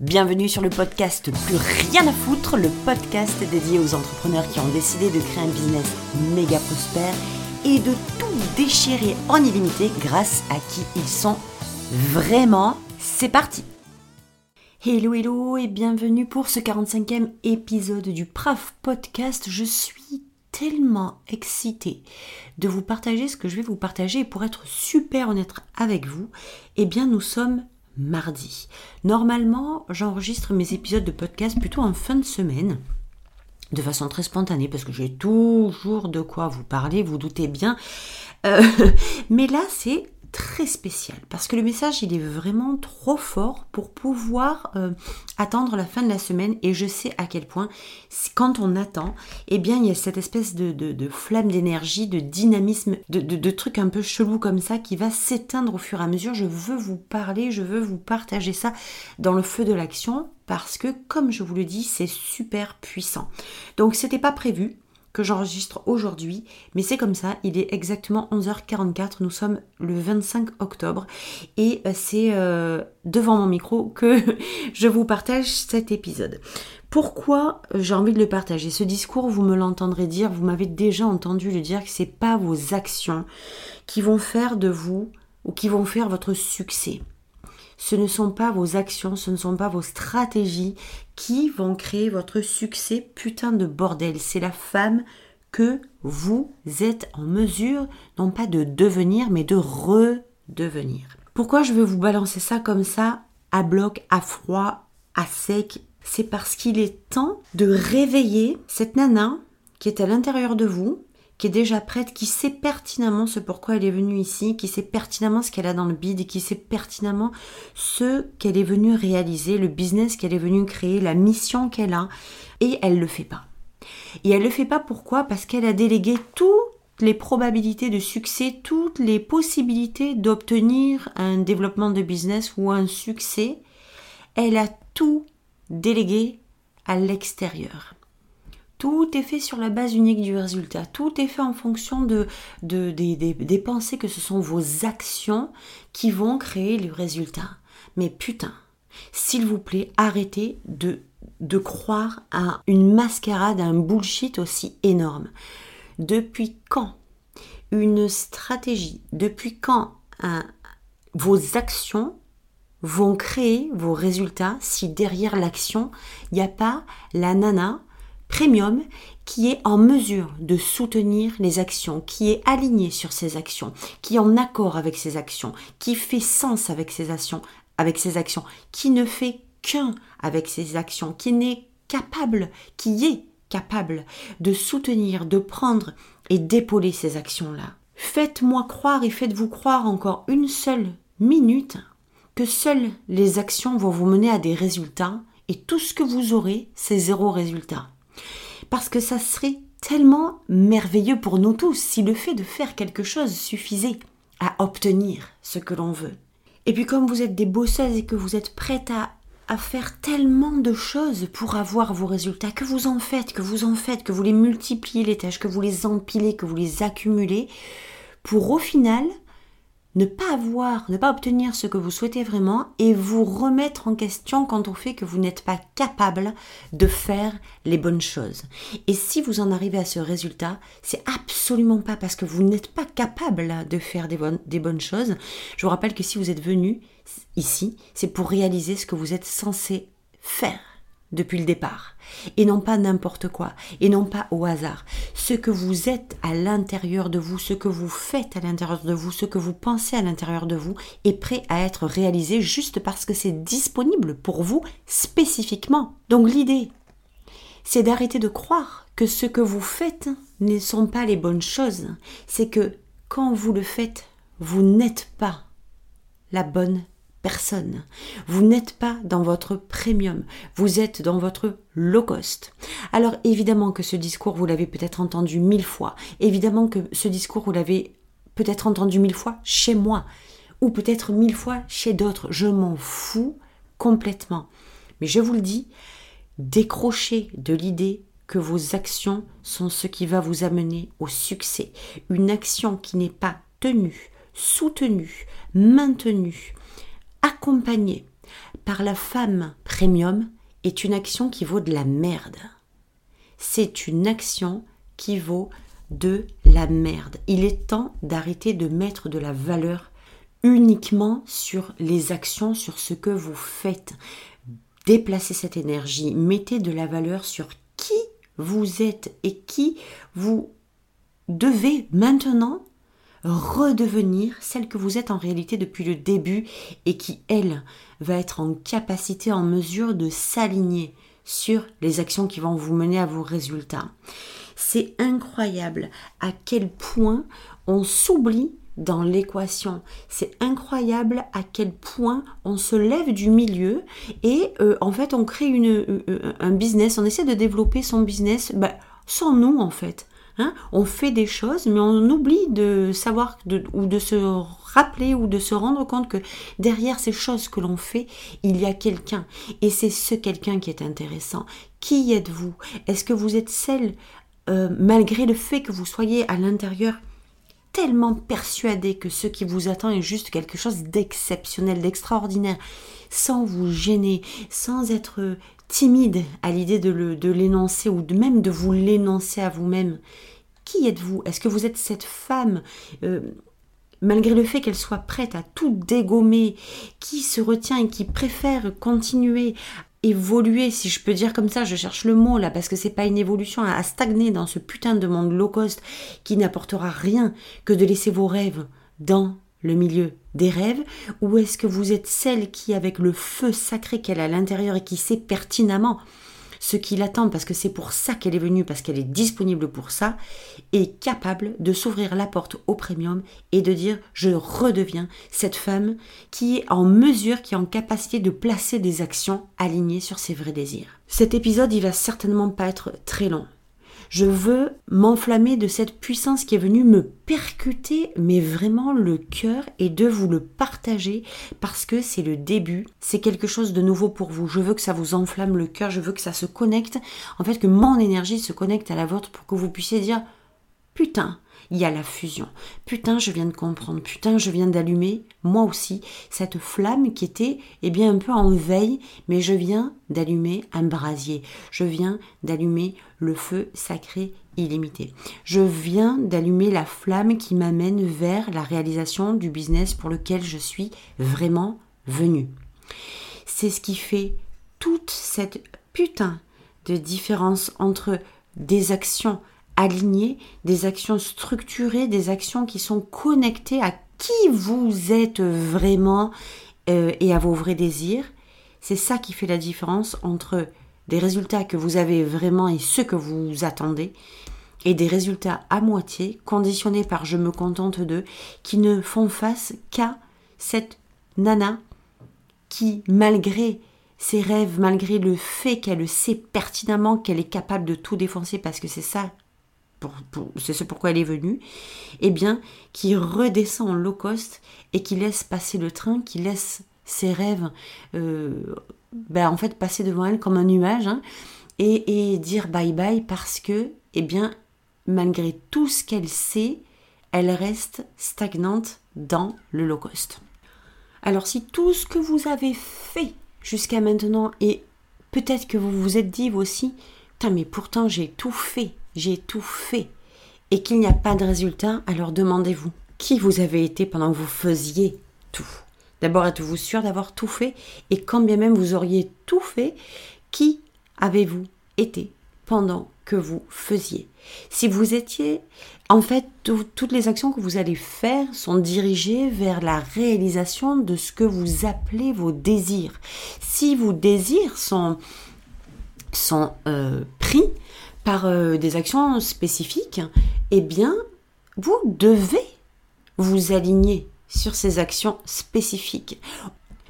Bienvenue sur le podcast Plus rien à foutre, le podcast dédié aux entrepreneurs qui ont décidé de créer un business méga prospère et de tout déchirer en illimité grâce à qui ils sont vraiment. C'est parti Hello hello et bienvenue pour ce 45e épisode du PRAF podcast. Je suis tellement excitée de vous partager ce que je vais vous partager et pour être super honnête avec vous, eh bien nous sommes mardi. Normalement, j'enregistre mes épisodes de podcast plutôt en fin de semaine de façon très spontanée parce que j'ai toujours de quoi vous parler, vous doutez bien. Euh, mais là, c'est très spécial parce que le message il est vraiment trop fort pour pouvoir euh, attendre la fin de la semaine et je sais à quel point quand on attend eh bien il y a cette espèce de, flamme d'énergie de dynamisme de, de, trucs un peu chelou comme ça qui va s'éteindre au fur et à mesure. Je veux vous parler je veux vous partager ça dans le feu de l'action parce que comme je vous le dis c'est super puissant. Donc c'était pas prévu que j'enregistre aujourd'hui, mais c'est comme ça, il est exactement 11h44, nous sommes le 25 octobre, et euh, c'est euh, devant mon micro que je vous partage cet épisode. Pourquoi j'ai envie de le partager? Ce discours, vous me l'entendrez dire, vous m'avez déjà entendu le dire que c'est pas vos actions qui vont faire de vous ou qui vont faire votre succès ce ne sont pas vos actions, ce ne sont pas vos stratégies qui vont créer votre succès. Putain de bordel, c'est la femme que vous êtes en mesure, non pas de devenir, mais de redevenir. Pourquoi je veux vous balancer ça comme ça, à bloc, à froid, à sec? C'est parce qu'il est temps de réveiller cette nana qui est à l'intérieur de vous, qui est déjà prête, qui sait pertinemment ce pourquoi elle est venue ici, qui sait pertinemment ce qu'elle a dans le bide, qui sait pertinemment ce qu'elle est venue réaliser, le business qu'elle est venue créer, la mission qu'elle a, et elle le fait pas. Et elle le fait pas pourquoi? Parce qu'elle a délégué toutes les probabilités de succès, toutes les possibilités d'obtenir un développement de business ou un succès, elle a tout délégué à l'extérieur. Tout est fait sur la base unique du résultat. Tout est fait en fonction de, des, pensées que ce sont vos actions qui vont créer le résultat. Mais putain, s'il vous plaît, arrêtez de, de croire à une mascarade, à un bullshit aussi énorme. Depuis quand une stratégie, depuis quand vos actions vont créer vos résultats si derrière l'action, il n'y a pas la nana premium qui est en mesure de soutenir les actions, qui est aligné sur ses actions, qui est en accord avec ses actions, qui fait sens avec ses actions, avec actions, qui ne fait qu'un avec ses actions, qui n'est capable, qui est capable de soutenir, de prendre et d'épauler ces actions-là. Faites-moi croire et faites-vous croire encore une seule minute que seules les actions vont vous mener à des résultats et tout ce que vous aurez, c'est zéro résultat. Parce que ça serait tellement merveilleux pour nous tous si le fait de faire quelque chose suffisait à obtenir ce que l'on veut. Et puis comme vous êtes des bosseuses et que vous êtes prêtes à, à faire tellement de choses pour avoir vos résultats, que vous en faites, que vous en faites, que vous les multipliez les tâches, que vous les empilez, que vous les accumulez, pour au final ne pas avoir, ne pas obtenir ce que vous souhaitez vraiment et vous remettre en question quand on fait que vous n'êtes pas capable de faire les bonnes choses. Et si vous en arrivez à ce résultat, c'est absolument pas parce que vous n'êtes pas capable de faire des bonnes, des bonnes choses. Je vous rappelle que si vous êtes venu ici, c'est pour réaliser ce que vous êtes censé faire depuis le départ, et non pas n'importe quoi, et non pas au hasard. Ce que vous êtes à l'intérieur de vous, ce que vous faites à l'intérieur de vous, ce que vous pensez à l'intérieur de vous, est prêt à être réalisé juste parce que c'est disponible pour vous spécifiquement. Donc l'idée, c'est d'arrêter de croire que ce que vous faites ne sont pas les bonnes choses. C'est que quand vous le faites, vous n'êtes pas la bonne personne. Vous n'êtes pas dans votre premium, vous êtes dans votre low cost. Alors évidemment que ce discours, vous l'avez peut-être entendu mille fois. Évidemment que ce discours, vous l'avez peut-être entendu mille fois chez moi, ou peut-être mille fois chez d'autres. Je m'en fous complètement. Mais je vous le dis, décrochez de l'idée que vos actions sont ce qui va vous amener au succès. Une action qui n'est pas tenue, soutenue, maintenue, accompagné par la femme premium est une action qui vaut de la merde. C'est une action qui vaut de la merde. Il est temps d'arrêter de mettre de la valeur uniquement sur les actions, sur ce que vous faites. Déplacez cette énergie, mettez de la valeur sur qui vous êtes et qui vous devez maintenant redevenir celle que vous êtes en réalité depuis le début et qui, elle, va être en capacité, en mesure de s'aligner sur les actions qui vont vous mener à vos résultats. C'est incroyable à quel point on s'oublie dans l'équation. C'est incroyable à quel point on se lève du milieu et euh, en fait on crée une, euh, euh, un business, on essaie de développer son business bah, sans nous en fait. Hein. on fait des choses, mais on oublie de savoir ou de se rappeler ou de se rendre compte que derrière ces choses que l'on fait, il y a quelqu'un. Et c'est ce quelqu'un qui est intéressant. Qui êtes-vous? Est-ce que vous êtes celle, malgré le fait que vous soyez à l'intérieur tellement persuadé que ce qui vous attend est juste quelque chose d'exceptionnel, d'extraordinaire, sans vous gêner, sans être timide à l'idée de l'énoncer ou de même de vous l'énoncer à vous-même. Qui êtes-vous? Est-ce que vous êtes cette femme euh, malgré le fait qu'elle soit prête à tout dégommer, qui se retient et qui préfère continuer évoluer, si je peux dire comme ça, je cherche le mot là, parce que c'est pas une évolution à, stagner dans ce putain de monde low cost qui n'apportera rien que de laisser vos rêves dans le milieu? Des rêves, ou est-ce que vous êtes celle qui, avec le feu sacré qu'elle a à l'intérieur et qui sait pertinemment ce qui l'attend, parce que c'est pour ça qu'elle est venue, parce qu'elle est disponible pour ça, est capable de s'ouvrir la porte au premium et de dire je redeviens cette femme qui est en mesure, qui est en capacité de placer des actions alignées sur ses vrais désirs. Cet épisode, il va certainement pas être très long. Je veux m'enflammer de cette puissance qui est venue me percuter, mais vraiment le cœur, et de vous le partager parce que c'est le début, c'est quelque chose de nouveau pour vous. Je veux que ça vous enflamme le cœur, je veux que ça se connecte, en fait que mon énergie se connecte à la vôtre pour que vous puissiez dire putain, il y a la fusion. Putain, je viens de comprendre. Putain, je viens d'allumer, moi aussi, cette flamme qui était, eh bien, un peu en veille, mais je viens d'allumer un brasier. Je viens d'allumer le feu sacré illimité. Je viens d'allumer la flamme qui m'amène vers la réalisation du business pour lequel je suis vraiment venu. C'est ce qui fait toute cette putain de différence entre des actions alignées, des actions structurées, des actions qui sont connectées à qui vous êtes vraiment euh, et à vos vrais désirs. C'est ça qui fait la différence entre des résultats que vous avez vraiment et ceux que vous attendez, et des résultats à moitié, conditionnés par je me contente d'eux, qui ne font face qu'à cette nana qui, malgré ses rêves, malgré le fait qu'elle sait pertinemment qu'elle est capable de tout défoncer, parce que c'est ça c'est ce pourquoi elle est venue, eh bien, qui redescend en low cost et qui laisse passer le train, qui laisse ses rêves, euh, ben, en fait, passer devant elle comme un nuage, hein, et, dire bye bye parce que, eh bien, malgré tout ce qu'elle sait, elle reste stagnante dans le low cost. Alors, si tout ce que vous avez fait jusqu'à maintenant, et peut-être que vous vous êtes dit vous aussi, mais pourtant j'ai tout fait, j'ai tout fait, et qu'il n'y a pas de résultat, alors demandez-vous qui vous avez été pendant que vous faisiez tout? D'abord, êtes-vous sûr d'avoir tout fait? Et quand bien même vous auriez tout fait, qui avez-vous été pendant que vous faisiez? Si vous étiez, en fait, toutes les actions que vous allez faire sont dirigées vers la réalisation de ce que vous appelez vos désirs. Si vos désirs sont, sont euh, pris par euh, des actions spécifiques, eh bien, vous devez vous aligner sur ces actions spécifiques.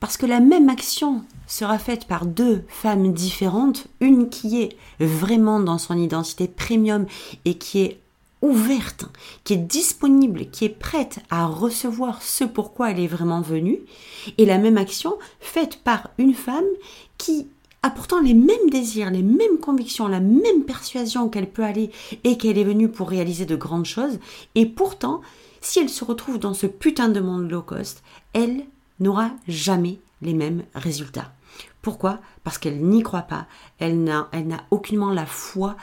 Parce que la même action sera faite par deux femmes différentes, une qui est vraiment dans son identité premium et qui est ouverte, qui est disponible, qui est prête à recevoir ce pourquoi elle est vraiment venue, et la même action faite par une femme qui a pourtant les mêmes désirs, les mêmes convictions, la même persuasion qu'elle peut aller et qu'elle est venue pour réaliser de grandes choses, et pourtant, si elle se retrouve dans ce putain de monde low cost, elle n'aura jamais les mêmes résultats. Pourquoi? Parce qu'elle n'y croit pas, elle n'a, aucunement la foi,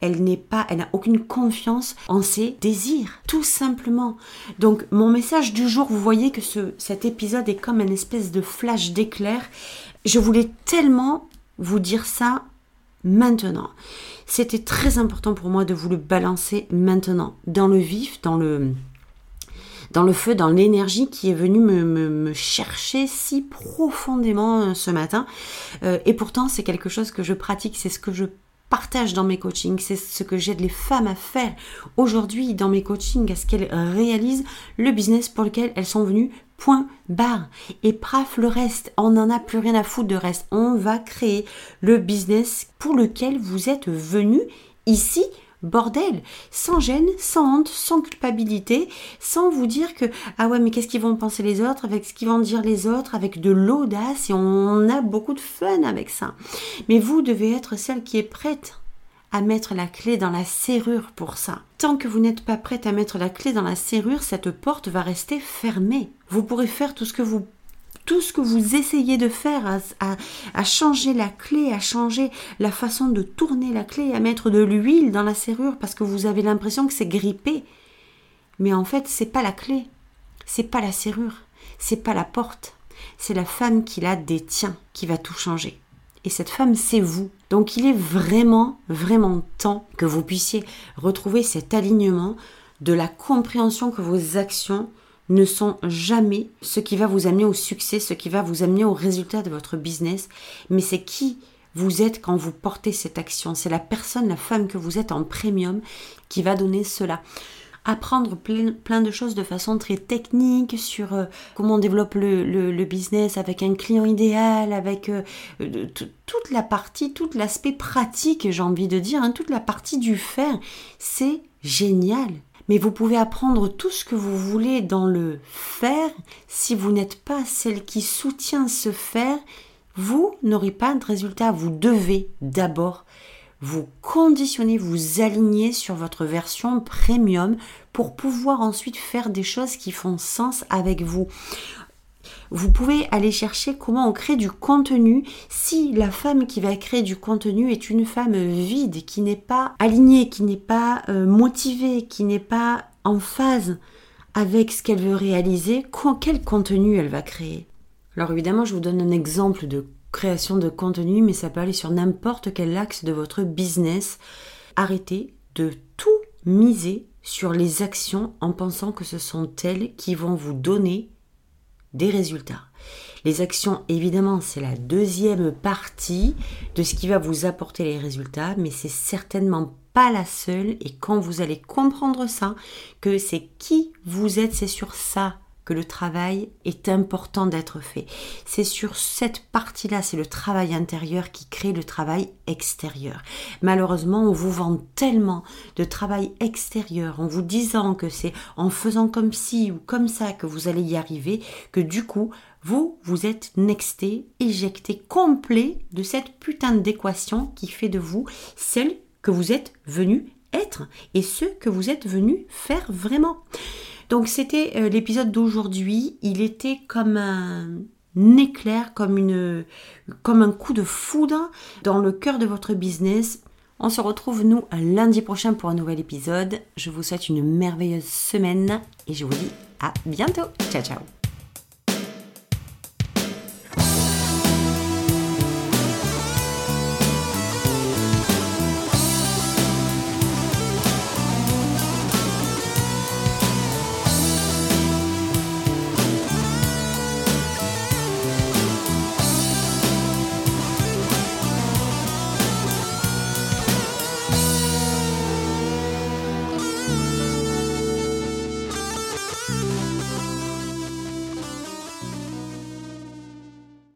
elle n'est pas, elle n'a aucune confiance en ses désirs, tout simplement. Donc mon message du jour, vous voyez que ce, cet épisode est comme une espèce de flash d'éclair. Je voulais tellement vous dire ça maintenant. C'était très important pour moi de vous le balancer maintenant, dans le vif, dans le, dans le feu, dans l'énergie qui est venue me, chercher si profondément euh, ce matin. Euh, et pourtant, c'est quelque chose que je pratique, c'est ce que je partage dans mes coachings, c'est ce que j'aide les femmes à faire aujourd'hui dans mes coachings, à ce qu'elles réalisent le business pour lequel elles sont venues, point barre. Et praf le reste, on n'en a plus rien à foutre de reste. On va créer le business pour lequel vous êtes venu ici bordel, sans gêne, sans honte, sans culpabilité, sans vous dire que ah ouais mais qu'est-ce qu'ils vont penser les autres, avec ce qu'ils vont dire les autres, avec de l'audace et on a beaucoup de fun avec ça. Mais vous devez être celle qui est prête à mettre la clé dans la serrure pour ça. Tant que vous n'êtes pas prête à mettre la clé dans la serrure, cette porte va rester fermée. Vous pourrez faire tout ce que vous tout ce que vous essayez de faire, à, changer la clé, à changer la façon de tourner la clé, à mettre de l'huile dans la serrure parce que vous avez l'impression que c'est grippé. Mais en fait, c'est pas la clé, c'est pas la serrure, c'est pas la porte, c'est la femme qui la détient qui va tout changer. Et cette femme, c'est vous. Donc il est vraiment, vraiment temps que vous puissiez retrouver cet alignement de la compréhension que vos actions ne sont jamais ce qui va vous amener au succès, ce qui va vous amener au résultat de votre business, mais c'est qui vous êtes quand vous portez cette action. C'est la personne, la femme que vous êtes en premium qui va donner cela. Apprendre plein, de choses de façon très technique sur euh, comment on développe le, business avec un client idéal, avec euh, toute la partie, tout l'aspect pratique, j'ai envie de dire, hein, toute la partie du faire. C'est génial mais vous pouvez apprendre tout ce que vous voulez dans le faire. Si vous n'êtes pas celle qui soutient ce faire, vous n'aurez pas de résultat. Vous devez d'abord vous conditionner, vous aligner sur votre version premium pour pouvoir ensuite faire des choses qui font sens avec vous vous pouvez aller chercher comment on crée du contenu si la femme qui va créer du contenu est une femme vide, qui n'est pas alignée, qui n'est pas euh, motivée, qui n'est pas en phase avec ce qu'elle veut réaliser, quel contenu elle va créer. Alors évidemment, je vous donne un exemple de création de contenu, mais ça peut aller sur n'importe quel axe de votre business. Arrêtez de tout miser sur les actions en pensant que ce sont elles qui vont vous donner des résultats. Les actions, évidemment, c'est la deuxième partie de ce qui va vous apporter les résultats, mais c'est certainement pas la seule. Et quand vous allez comprendre ça, que c'est qui vous êtes, c'est sur ça que le travail est important d'être fait. C'est sur cette partie-là, c'est le travail intérieur qui crée le travail extérieur. Malheureusement, on vous vend tellement de travail extérieur en vous disant que c'est en faisant comme ci ou comme ça que vous allez y arriver, que du coup, vous, vous êtes nexté, éjecté complet de cette putain d'équation qui fait de vous celle que vous êtes venu être et ce que vous êtes venu faire vraiment. Donc c'était euh, l'épisode d'aujourd'hui. Il était comme un, éclair, comme, comme un coup de foudre dans le cœur de votre business. On se retrouve nous lundi prochain pour un nouvel épisode. Je vous souhaite une merveilleuse semaine et je vous dis à bientôt. Ciao ciao